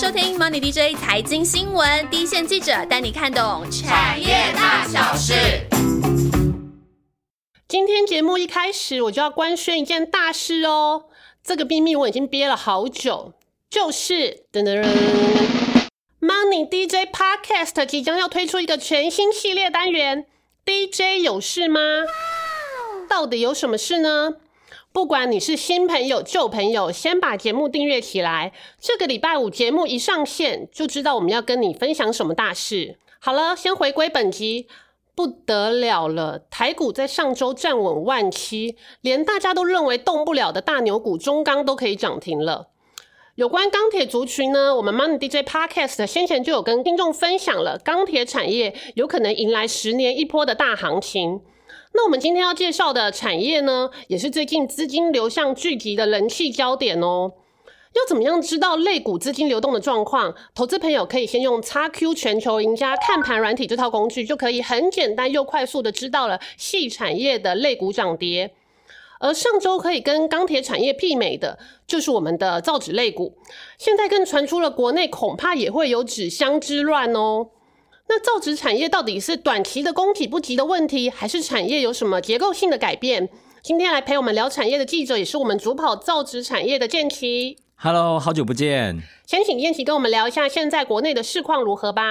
收听 Money DJ 财经新闻，第一线记者带你看懂产业大小事。今天节目一开始，我就要官宣一件大事哦。这个秘密我已经憋了好久，就是噔噔噔，Money DJ Podcast 即将要推出一个全新系列单元，DJ 有事吗？到底有什么事呢？不管你是新朋友、旧朋友，先把节目订阅起来。这个礼拜五节目一上线，就知道我们要跟你分享什么大事。好了，先回归本集，不得了了！台股在上周站稳万七，连大家都认为动不了的大牛股中钢都可以涨停了。有关钢铁族群呢，我们 Money DJ Podcast 先前就有跟听众分享了，钢铁产业有可能迎来十年一波的大行情。那我们今天要介绍的产业呢，也是最近资金流向聚集的人气焦点哦。要怎么样知道类股资金流动的状况？投资朋友可以先用 XQ 全球赢家看盘软体这套工具，就可以很简单又快速的知道了细产业的类股涨跌。而上周可以跟钢铁产业媲美的，就是我们的造纸类股。现在更传出了国内恐怕也会有纸箱之乱哦。那造纸产业到底是短期的供给不及的问题，还是产业有什么结构性的改变？今天来陪我们聊产业的记者，也是我们主跑造纸产业的建奇。Hello，好久不见。先请建奇跟我们聊一下现在国内的市况如何吧。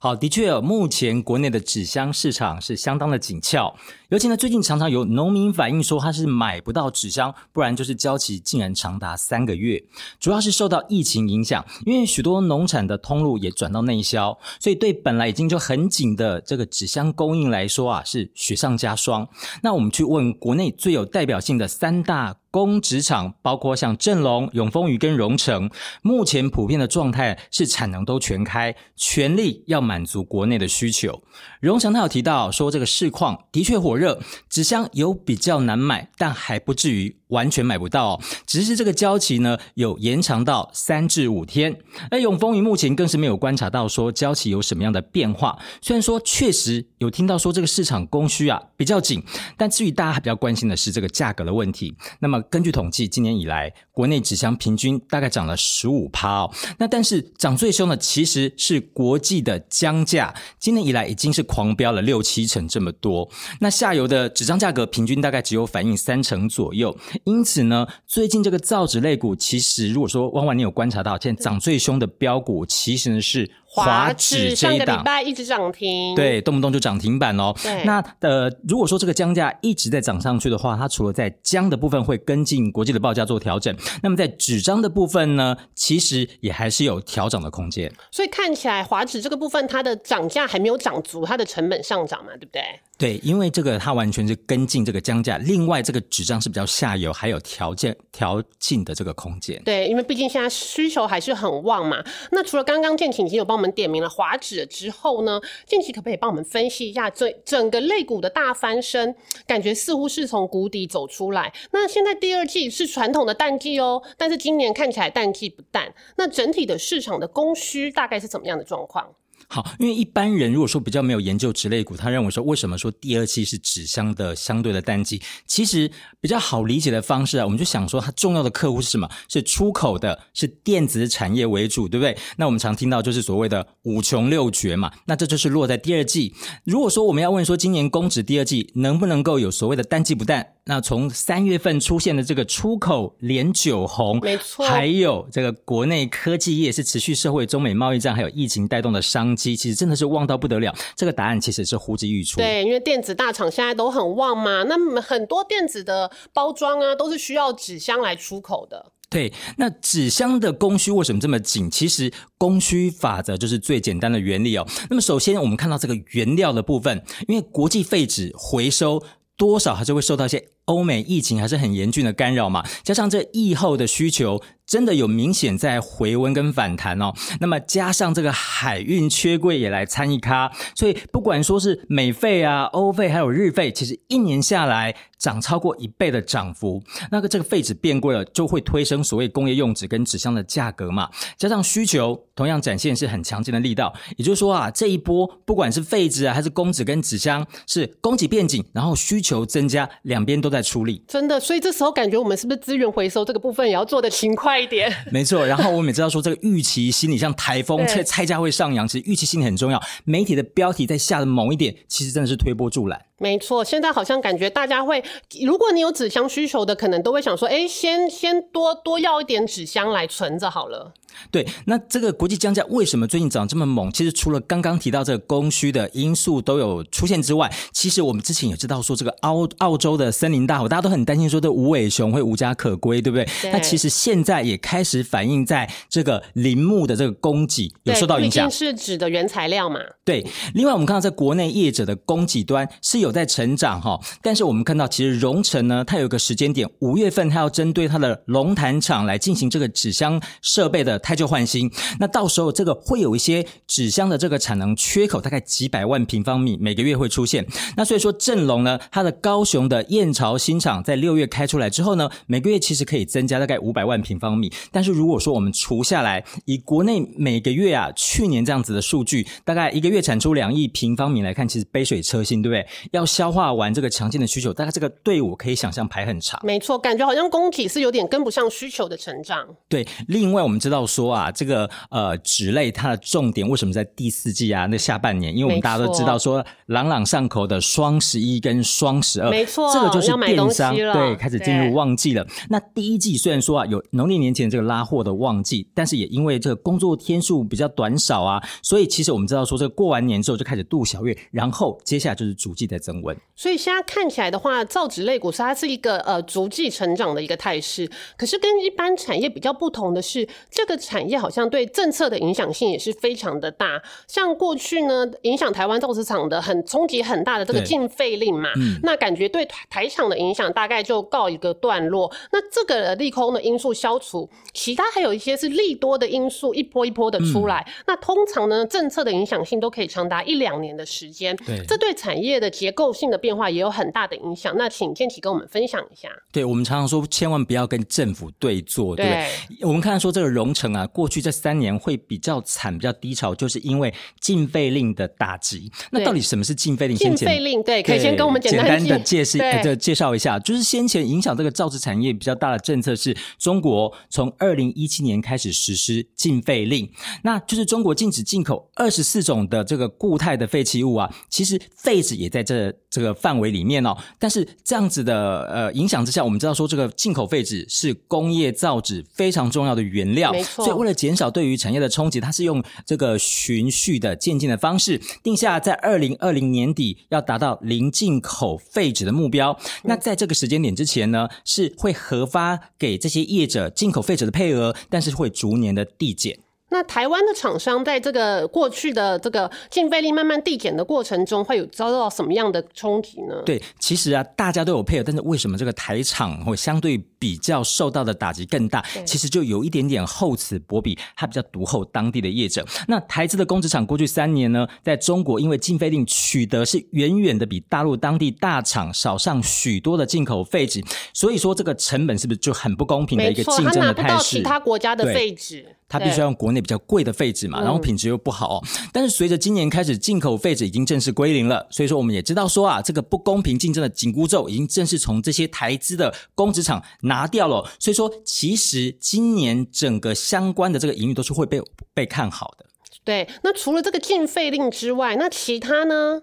好，的确，目前国内的纸箱市场是相当的紧俏，尤其呢，最近常常有农民反映说他是买不到纸箱，不然就是交期竟然长达三个月。主要是受到疫情影响，因为许多农产的通路也转到内销，所以对本来已经就很紧的这个纸箱供应来说啊，是雪上加霜。那我们去问国内最有代表性的三大。工纸厂包括像正隆、永丰余跟荣成，目前普遍的状态是产能都全开，全力要满足国内的需求。荣成他有提到说，这个市况的确火热，纸箱有比较难买，但还不至于。完全买不到，只是这个交期呢有延长到三至五天。而永丰余目前更是没有观察到说交期有什么样的变化。虽然说确实有听到说这个市场供需啊比较紧，但至于大家还比较关心的是这个价格的问题。那么根据统计，今年以来国内纸箱平均大概涨了十五趴哦。那但是涨最凶的其实是国际的浆价，今年以来已经是狂飙了六七成这么多。那下游的纸张价格平均大概只有反映三成左右。因此呢，最近这个造纸类股，其实如果说汪万你有观察到，现在涨最凶的标股，其实是。华指上个礼拜一直涨停，对，动不动就涨停板哦。那呃，如果说这个姜价一直在涨上去的话，它除了在姜的部分会跟进国际的报价做调整，那么在纸张的部分呢，其实也还是有调整的空间。所以看起来华指这个部分，它的涨价还没有涨足，它的成本上涨嘛，对不对？对，因为这个它完全是跟进这个姜价，另外这个纸张是比较下游，还有条件调进的这个空间。对，因为毕竟现在需求还是很旺嘛。那除了刚刚建晴已经有帮我们点名了华指之后呢，近期可不可以帮我们分析一下整整个类股的大翻身？感觉似乎是从谷底走出来。那现在第二季是传统的淡季哦，但是今年看起来淡季不淡。那整体的市场的供需大概是怎么样的状况？好，因为一般人如果说比较没有研究纸类股，他认为说为什么说第二期是纸箱的相对的淡季？其实比较好理解的方式啊，我们就想说它重要的客户是什么？是出口的，是电子产业为主，对不对？那我们常听到就是所谓的五穷六绝嘛，那这就是落在第二季。如果说我们要问说今年公纸第二季能不能够有所谓的淡季不淡？那从三月份出现的这个出口连九红，没错，还有这个国内科技业是持续社会中美贸易战还有疫情带动的商机，其实真的是旺到不得了。这个答案其实是呼之欲出。对，因为电子大厂现在都很旺嘛，那么很多电子的包装啊，都是需要纸箱来出口的。对，那纸箱的供需为什么这么紧？其实供需法则就是最简单的原理哦。那么首先我们看到这个原料的部分，因为国际废纸回收多少还是会受到一些。欧美疫情还是很严峻的干扰嘛，加上这疫后的需求真的有明显在回温跟反弹哦。那么加上这个海运缺柜也来参一咖，所以不管说是美费啊、欧费还有日费，其实一年下来涨超过一倍的涨幅。那个这个废纸变贵了，就会推升所谓工业用纸跟纸箱的价格嘛。加上需求同样展现是很强劲的力道，也就是说啊，这一波不管是废纸啊还是公纸跟纸箱，是供给变紧，然后需求增加，两边都在。在处理真的，所以这时候感觉我们是不是资源回收这个部分也要做的勤快快一点。没错，然后我们也知道说这个预期心理像台风，对菜菜价会上扬，其实预期心理很重要。媒体的标题在下的猛一点，其实真的是推波助澜。没错，现在好像感觉大家会，如果你有纸箱需求的，可能都会想说，哎，先先多多要一点纸箱来存着好了。对，那这个国际降价为什么最近涨这么猛？其实除了刚刚提到这个供需的因素都有出现之外，其实我们之前也知道说这个澳澳洲的森林大火，大家都很担心说这无尾熊会无家可归，对不对？对那其实现在也开始反映在这个林木的这个供给有受到影响。是指的原材料嘛。对，另外我们看到在国内业者的供给端是有在成长哈，但是我们看到其实荣成呢，它有一个时间点，五月份它要针对它的龙潭厂来进行这个纸箱设备的汰旧换新，那到时候这个会有一些纸箱的这个产能缺口，大概几百万平方米每个月会出现。那所以说正隆呢，它的高雄的燕巢新厂在六月开出来之后呢，每个月其实可以增加大概五百万平方米，但是如果说我们除下来，以国内每个月啊去年这样子的数据，大概一个月产出两亿平方米来看，其实杯水车薪，对不对？要消化完这个强劲的需求，大概这个队伍可以想象排很长。没错，感觉好像供给是有点跟不上需求的成长。对，另外我们知道说啊，这个呃纸类它的重点为什么在第四季啊？那下半年，因为我们大家都知道说朗朗上口的双十一跟双十二，没错这个就是电商对开始进入旺季了。那第一季虽然说啊有农历年前这个拉货的旺季，但是也因为这个工作天数比较短少啊，所以其实我们知道说这个过完年之后就开始度小月，然后接下来就是逐季的增温。所以现在看起来的话，造纸类股是它是一个呃逐季成长的一个态势。可是跟一般产业比较不同的是，这个产业好像对政策的影响性也是非常的大。像过去呢，影响台湾造纸厂的很冲击很大的这个禁废令嘛，那感觉对台台厂的影响大概就告一个段落。那这个利空的因素消除，其他还有一些是利多的因素一波一波的出来。那通常呢，政策的影响性都可以长达一两年的时间。对这对产业的结构性的变化也有很大的影响。那请建奇跟我们分享一下。对，我们常常说，千万不要跟政府对坐，对不对？我们看说这个荣成啊，过去这三年会比较惨、比较低潮，就是因为禁废令的打击。那到底什么是禁废令？禁先简废令对，可以先跟我们简单的介绍呃这介绍一下，就是先前影响这个造纸产业比较大的政策是中国从二零一七年开始实施禁废令，那就是中国禁止进口二十四种的这个固态的废弃物啊，其实废纸也在这这个范围里面哦。但是这样子的呃影响之下，我们知道说这个进口废纸是工业造纸非常重要的原料，没错所以为了减少对于产业的冲击，它是用这个循序的渐进的方式，定下在二零二零年底要达到零进口废纸的目标。那在这个时间点之前呢，是会核发给这些业者进口废纸的配额，但是会逐年的递减。那台湾的厂商在这个过去的这个禁废令慢慢递减的过程中，会有遭到什么样的冲击呢？对，其实啊，大家都有配合，但是为什么这个台厂会相对比较受到的打击更大？其实就有一点点厚此薄彼，它比较独厚当地的业者。那台资的工职厂过去三年呢，在中国因为禁废令取得是远远的比大陆当地大厂少上许多的进口废纸，所以说这个成本是不是就很不公平的一个，竞争的他拿不到态势？其他国家的对废纸，它必须要用国内比较贵的废纸嘛，然后嗯品质又不好、哦。但是随着今年开始进口废纸已经正式归零了，所以说我们也知道说啊，这个不公平竞争的紧箍咒已经正式从这些台资的工职厂拿掉了。所以说，其实今年整个相关的这个营运都是会被被看好的。对。那除了这个禁废令之外，那其他呢？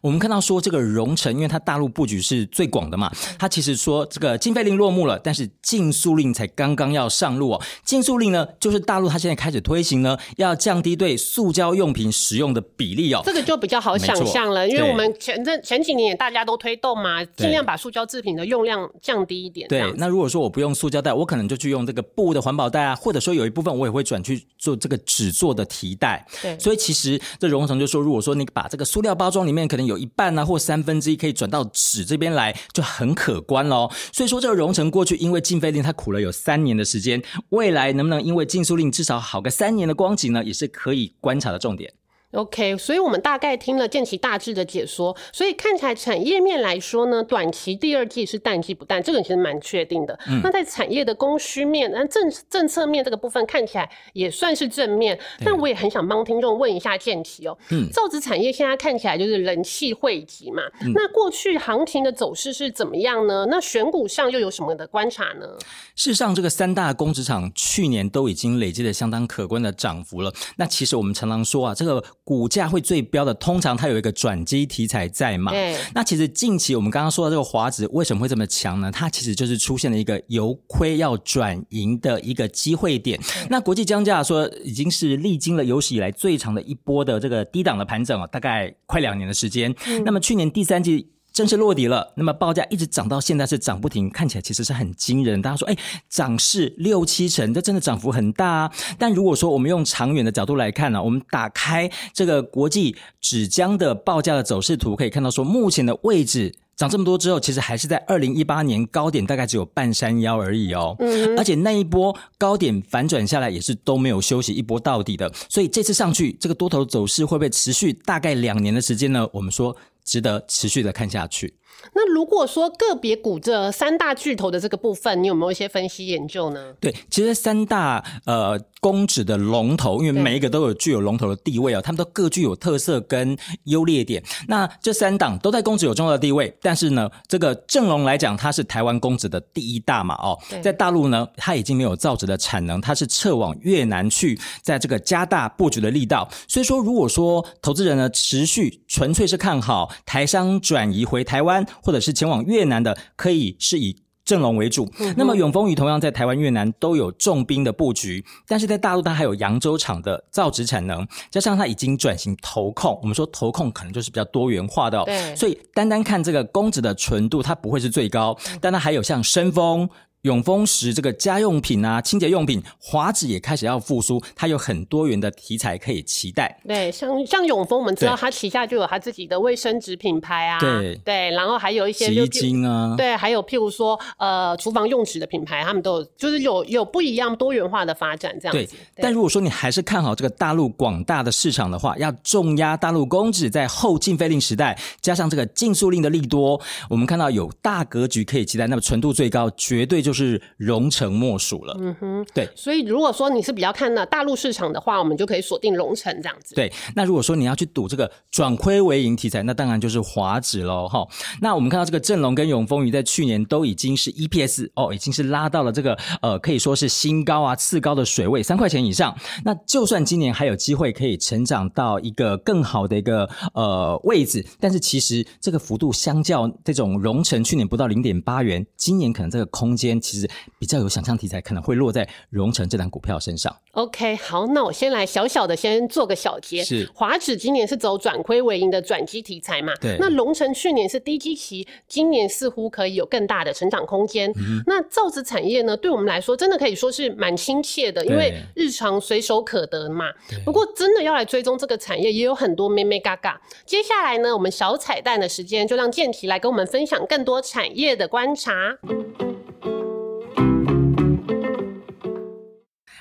我们看到说这个荣成，因为它大陆布局是最广的嘛，它其实说这个禁废令落幕了，但是禁塑令才刚刚要上路哦。禁塑令呢，就是大陆它现在开始推行呢，要降低对塑胶用品使用的比例哦。这个就比较好想象了，因为我们前阵前几年也大家都推动嘛，尽量把塑胶制品的用量降低一点。对，那如果说我不用塑胶袋，我可能就去用这个布的环保袋啊，或者说有一部分我也会转去做这个纸做的提袋。对所以其实这荣成就说，如果说你把这个塑料包装里面可能有一半呢或三分之一可以转到纸这边来，就很可观喽。所以说这个荣成过去因为禁飞令，它苦了有三年的时间，未来能不能因为禁塑令至少好个三年的光景呢，也是可以观察的重点。OK，所以我们大概听了建奇大致的解说，所以看起来产业面来说呢，短期第二季是淡季不淡，这个其实蛮确定的。那在产业的供需面，那政政策面这个部分看起来也算是正面，但我也很想帮听众问一下建奇哦，嗯，造纸产业现在看起来就是人气汇集嘛，那过去行情的走势是怎么样呢？那选股上又有什么的观察呢？事实上，这个三大工职厂去年都已经累积了相当可观的涨幅了。那其实我们常常说啊，这个。股价会最标的，通常它有一个转机题材在嘛？对。那其实近期我们刚刚说的这个华指为什么会这么强呢？它其实就是出现了一个由亏要转盈的一个机会点。那国际降价说已经是历经了有史以来最长的一波的这个低档的盘整啊，大概快两年的时间。那么去年第三季。正式落底了，那么报价一直涨到现在是涨不停，看起来其实是很惊人。大家说，哎，涨势六七成，这真的涨幅很大啊。但如果说我们用长远的角度来看呢，我们打开这个国际纸浆的报价的走势图，可以看到说，目前的位置涨这么多之后，其实还是在二零一八年高点，大概只有半山腰而已哦。嗯，而且那一波高点反转下来也是都没有休息一波到底的，所以这次上去这个多头走势会不会持续大概两年的时间呢？我们说。值得持续的看下去。那如果说个别股这三大巨头的这个部分，你有没有一些分析研究呢？对，其实三大呃公指的龙头，因为每一个都有具有龙头的地位哦，他们都各具有特色跟优劣点。那这三档都在公指有重要的地位，但是呢，这个正龙来讲，它是台湾公指的第一大嘛哦，在大陆呢，它已经没有造纸的产能，它是撤往越南去，在这个加大布局的力道。所以说，如果说投资人呢持续纯粹是看好台商转移回台湾。或者是前往越南的，可以是以正龙为主。那么永丰鱼同样在台湾、越南都有重兵的布局，但是在大陆它还有扬州厂的造纸产能，加上它已经转型投控。我们说投控可能就是比较多元化的，对。所以单单看这个公子的纯度，它不会是最高，但它还有像深丰。永丰石这个家用品啊，清洁用品，华纸也开始要复苏，它有很多元的题材可以期待。对，像像永丰，我们知道它旗下就有它自己的卫生纸品牌啊，对对，然后还有一些洗衣精啊，对，还有譬如说呃厨房用纸的品牌，他们都有，就是有有不一样多元化的发展这样子。但如果说你还是看好这个大陆广大的市场的话，要重压大陆公纸，在后禁飞令时代，加上这个禁塑令的利多，我们看到有大格局可以期待，那么纯度最高，绝对就。就是荣成莫属了。嗯哼，对。所以如果说你是比较看那大陆市场的话，我们就可以锁定荣成这样子。对。那如果说你要去赌这个转亏为盈题材，那当然就是华指喽。哈。那我们看到这个振龙跟永丰鱼在去年都已经是 EPS 哦，已经是拉到了这个呃可以说是新高啊次高的水位，三块钱以上。那就算今年还有机会可以成长到一个更好的一个呃位置，但是其实这个幅度相较这种荣成去年不到零点八元，今年可能这个空间。其实比较有想象题材，可能会落在荣成这档股票身上。OK，好，那我先来小小的先做个小结。是华指今年是走转亏为盈的转机题材嘛？对。那荣成去年是低基期，今年似乎可以有更大的成长空间。那造纸产业呢？对我们来说，真的可以说是蛮亲切的，因为日常随手可得嘛。不过，真的要来追踪这个产业，也有很多咩咩嘎嘎。接下来呢，我们小彩蛋的时间，就让建奇来跟我们分享更多产业的观察。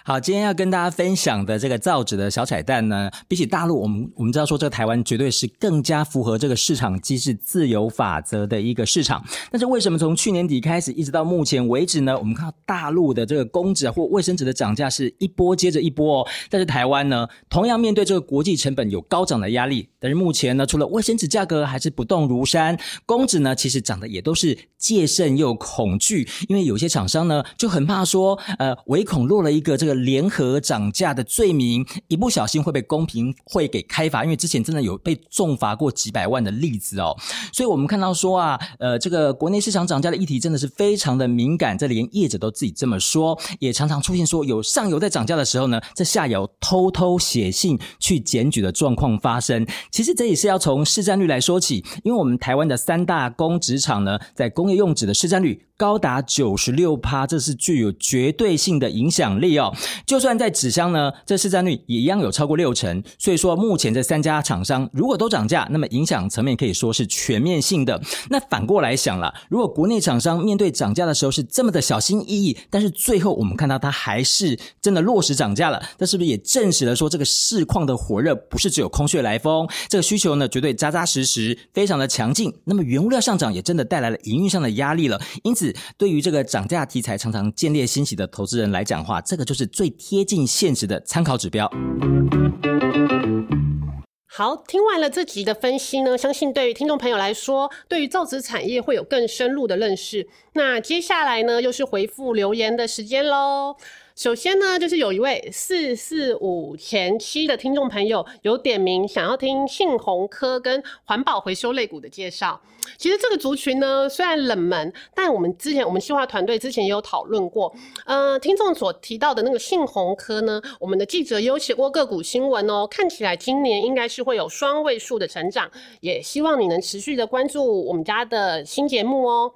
好，今天要跟大家分享的这个造纸的小彩蛋呢，比起大陆，我们我们知道说这个台湾绝对是更加符合这个市场机制自由法则的一个市场。但是为什么从去年底开始一直到目前为止呢？我们看到大陆的这个公纸或卫生纸的涨价是一波接着一波，哦，但是台湾呢，同样面对这个国际成本有高涨的压力。但是目前呢，除了卫生纸价格还是不动如山，公纸呢其实涨的也都是戒慎又恐惧，因为有些厂商呢就很怕说，呃，唯恐落了一个这个。联合涨价的罪名，一不小心会被公平会给开罚，因为之前真的有被重罚过几百万的例子哦。所以我们看到说啊，呃，这个国内市场涨价的议题真的是非常的敏感，这连业者都自己这么说，也常常出现说有上游在涨价的时候呢，这下游偷偷写信去检举的状况发生。其实这也是要从市占率来说起，因为我们台湾的三大工纸厂呢，在工业用纸的市占率。高达九十六趴，这是具有绝对性的影响力哦。就算在纸箱呢，这市占率也一样有超过六成。所以说，目前这三家厂商如果都涨价，那么影响层面可以说是全面性的。那反过来想了，如果国内厂商面对涨价的时候是这么的小心翼翼，但是最后我们看到它还是真的落实涨价了，这是不是也证实了说这个市况的火热不是只有空穴来风？这个需求呢，绝对扎扎实实，非常的强劲。那么原物料上涨也真的带来了营运上的压力了。因此，对于这个涨价题材常常建立欣喜的投资人来讲话，这个就是最贴近现实的参考指标。好，听完了这集的分析呢，相信对于听众朋友来说，对于造纸产业会有更深入的认识。那接下来呢，又是回复留言的时间喽。首先呢，就是有一位四四五前期的听众朋友有点名，想要听杏红科跟环保回收类股的介绍。其实这个族群呢，虽然冷门，但我们之前我们计划团队之前也有讨论过。呃，听众所提到的那个杏红科呢，我们的记者有写过个股新闻哦，看起来今年应该是会有双位数的成长，也希望你能持续的关注我们家的新节目哦。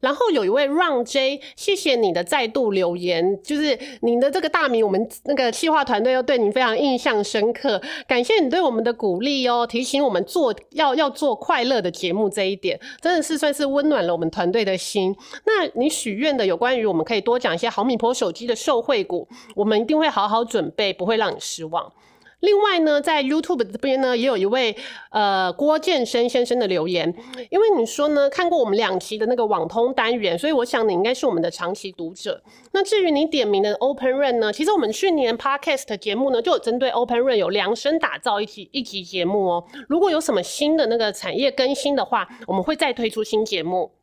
然后有一位 Run J，谢谢你的再度留言，就是您的这个大名，我们那个企划团队又对你非常印象深刻，感谢你对我们的鼓励哦，提醒我们做要要做快乐的节目这一点，真的是算是温暖了我们团队的心。那你许愿的有关于我们可以多讲一些毫米波手机的受惠股，我们一定会好好准备，不会让你失望。另外呢，在 YouTube 这边呢，也有一位呃郭建生先生的留言，因为你说呢看过我们两期的那个网通单元，所以我想你应该是我们的长期读者。那至于你点名的 Open Run 呢，其实我们去年 Podcast 节目呢就有针对 Open Run 有量身打造一期一集节目哦。如果有什么新的那个产业更新的话，我们会再推出新节目。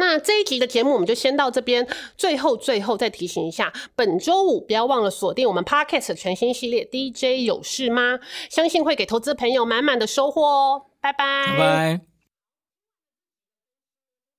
那这一集的节目我们就先到这边，最后最后再提醒一下，本周五不要忘了锁定我们 Podcast 全新系列 DJ 有事吗？相信会给投资朋友满满的收获哦，拜拜。拜拜。